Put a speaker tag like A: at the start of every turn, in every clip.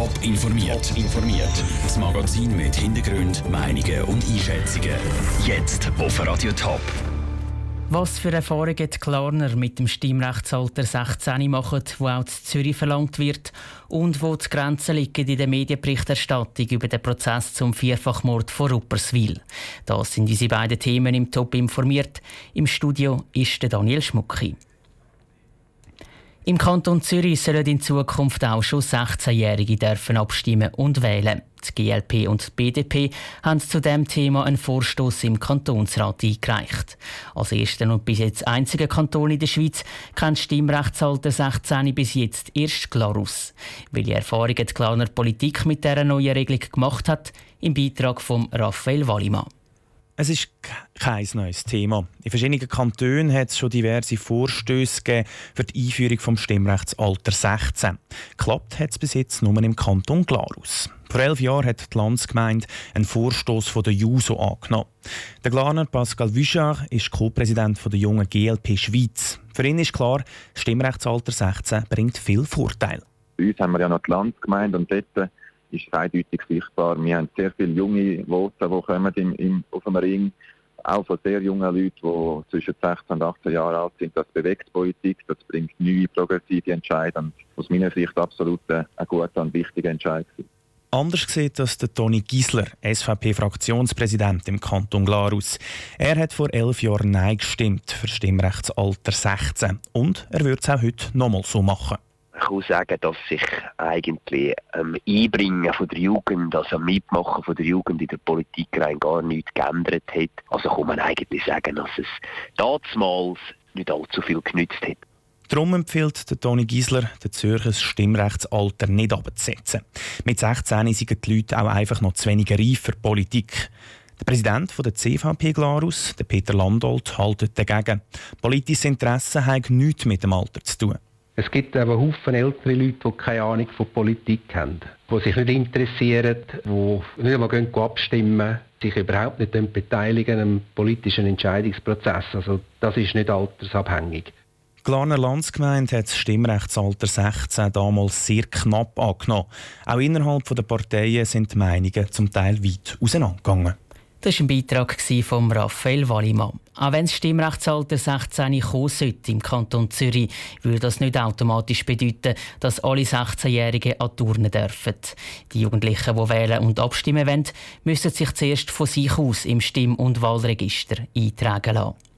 A: Top informiert. informiert. Das Magazin mit Hintergrund, Meinungen und Einschätzungen. Jetzt auf Radio Top.
B: Was für Erfahrungen die Klarner mit dem Stimmrechtsalter 16 machen, wo auch in Zürich verlangt wird und wo die Grenzen liegen in der Medienberichterstattung über den Prozess zum Vierfachmord von Rupperswil. Das sind unsere beiden Themen im Top informiert. Im Studio ist Daniel Schmucki. Im Kanton Zürich sollen in Zukunft auch schon 16-Jährige dürfen abstimmen und wählen. Die GLP und die BDP haben zu dem Thema einen Vorstoß im Kantonsrat eingereicht. Als erster und bis jetzt einziger Kanton in der Schweiz kennt das Stimmrechtsalter 16 bis jetzt erst Glarus. Welche Erfahrungen die Klarner Politik mit dieser neuen Regelung gemacht hat, im Beitrag von Raphael Wallimann.
C: Es ist kein neues Thema. In verschiedenen Kantonen hat es schon diverse Vorstöße für die Einführung des Stimmrechtsalter 16. Klappt hat es bis jetzt nur im Kanton Glarus. Vor elf Jahren hat die Landsgemeinde einen Vorstoß von der JUSO angenommen. Der Glaner Pascal Vichard ist Co-Präsident der jungen GLP Schweiz. Für ihn ist klar, das Stimmrechtsalter 16 bringt viel Vorteile.
D: Bei uns haben wir ja noch die Landsgemeinde und dort ist eindeutig sichtbar. Wir haben sehr viele junge Voten, die kommen im, im, auf dem Ring, auch von sehr jungen Leuten, die zwischen 16 und 18 Jahren alt sind. Das bewegt Politik, das bringt neue progressive Entscheidungen. Aus meiner Sicht absolut ein guter und wichtiger Entscheid.
C: Anders sieht das der Toni Giesler, SVP-Fraktionspräsident im Kanton Glarus. Er hat vor elf Jahren Nein gestimmt für Stimmrechtsalter 16 und er wird es auch heute nochmal so machen.
E: Kann sagen, dass sich eigentlich ähm, Einbringen von der Jugend, also Mitmachen von der Jugend in der Politik rein gar nichts geändert hat. Also kann man eigentlich sagen, dass es damals nicht allzu viel genützt hat.
C: Darum empfiehlt der Toni Giesler, den Zürcher Stimmrechtsalter nicht abzusetzen. Mit 16 sind die Leute auch einfach noch zu wenig reif für Politik. Der Präsident der CVP Glarus, der Peter Landolt, hält dagegen. Politisches Interesse hat nichts mit dem Alter zu tun.
F: Es gibt aber Haufen ältere Leute, die keine Ahnung von Politik haben, die sich nicht interessieren, die nicht einmal abstimmen, sich überhaupt nicht beteiligen am politischen Entscheidungsprozess. Also das ist nicht altersabhängig.
C: Die Glarner Landsgemeinde hat das Stimmrechtsalter 16 damals sehr knapp angenommen. Auch innerhalb der Parteien sind die Meinungen zum Teil weit auseinandergegangen.
B: Das war ein Beitrag von Raphael Wallimann. Auch wenn das Stimmrechtsalter 16 kommen sollte im Kanton Zürich, würde das nicht automatisch bedeuten, dass alle 16-Jährigen an Turnen dürfen. Die Jugendlichen, die wählen und abstimmen wollen, müssen sich zuerst von sich aus im Stimm- und Wahlregister eintragen lassen.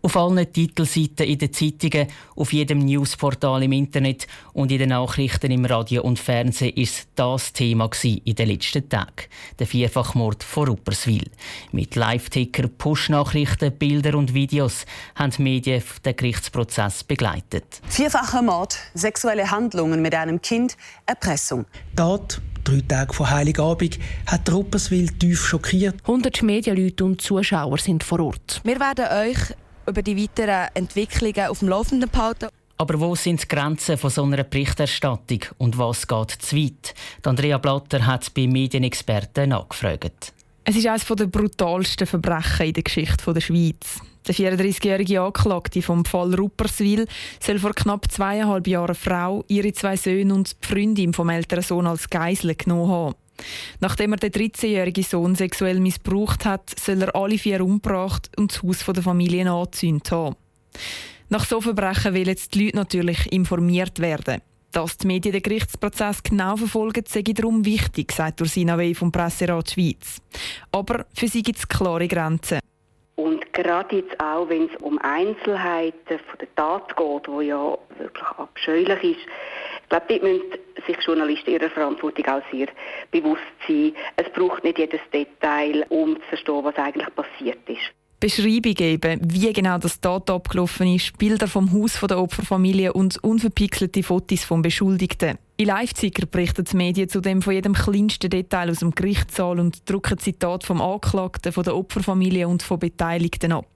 B: Auf allen Titelseiten in den Zeitungen, auf jedem Newsportal im Internet und in den Nachrichten im Radio und Fernsehen ist das Thema in den letzten Tagen. Der Vierfachmord von Rupperswil. Mit Live-Ticker, Push-Nachrichten, Bildern und Videos haben die Medien den Gerichtsprozess begleitet.
G: Vierfacher Mord, sexuelle Handlungen mit einem Kind, Erpressung.
H: Tat drei Tage vor Heiligabend, hat Rupperswil tief schockiert.
I: 100 Medienleute und Zuschauer sind vor Ort.
J: Wir werden euch über die weiteren Entwicklungen auf dem Laufenden behalten.
B: Aber wo sind die Grenzen von so einer Berichterstattung und was geht zu weit? Andrea Blatter hat bei Medienexperten nachgefragt.
K: Es ist eines der brutalsten Verbrechen in der Geschichte der Schweiz. Der 34-jährige Anklagte vom Fall Rupperswil soll vor knapp zweieinhalb Jahren eine Frau, ihre zwei Söhne und die Freundin vom älteren Sohn als Geisel genommen haben. Nachdem er den 13-jährigen Sohn sexuell missbraucht hat, soll er alle vier umgebracht und das Haus der Familie angezündet haben. Nach so Verbrechen wollen die Leute natürlich informiert werden. Dass die Medien den Gerichtsprozess genau verfolgen, sei darum wichtig, sagt Ursina Wey vom Presserat Schweiz. Aber für sie gibt es klare Grenzen.
L: Und gerade jetzt auch, wenn es um Einzelheiten von der Tat geht, wo ja wirklich abscheulich ist, ich glaube, dort müssen sich Journalisten ihrer Verantwortung auch sehr bewusst sein. Es braucht nicht jedes Detail, um zu verstehen, was eigentlich passiert ist.
K: Beschreibung geben, wie genau das Tat abgelaufen ist, Bilder vom Haus der Opferfamilie und unverpixelte Fotos vom Beschuldigten. In Live-Zicker berichten die Medien zudem von jedem kleinsten Detail aus dem Gerichtssaal und drucken Zitate vom Anklagten, von der Opferfamilie und von Beteiligten ab.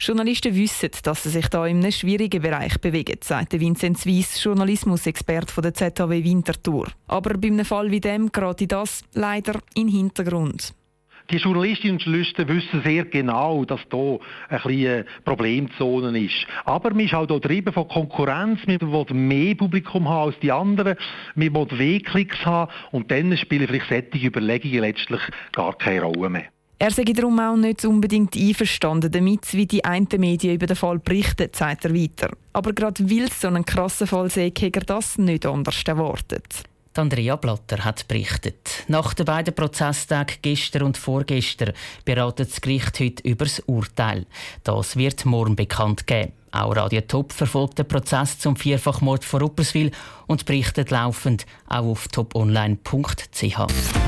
K: Journalisten wissen, dass sie sich da in einem schwierigen Bereich bewegen, sagt Vincent Weiss, Journalismusexperte der ZHW Winterthur. Aber bei einem Fall wie dem gerate das leider in Hintergrund.
M: Die Journalistinnen und Journalisten wissen sehr genau, dass hier ein bisschen Problemzone ist. Aber man ist auch hier von Konkurrenz. Man will mehr Publikum haben als die anderen. Man will W-Klicks haben. Und dann spielen vielleicht solche Überlegungen letztlich gar keine Rolle mehr.
K: Er sei darum auch nicht unbedingt einverstanden damit, wie die einen Medien über den Fall berichten, sagt er weiter. Aber gerade weil es so einen krassen Fall sei, hätte er das nicht anders erwartet.
B: Andrea Blatter hat berichtet. Nach den beiden Prozesstagen gestern und vorgestern beratet das Gericht heute über das Urteil. Das wird morgen bekannt geben. Auch Radio Top verfolgt den Prozess zum Vierfachmord von Rupperswil und berichtet laufend auch auf toponline.ch.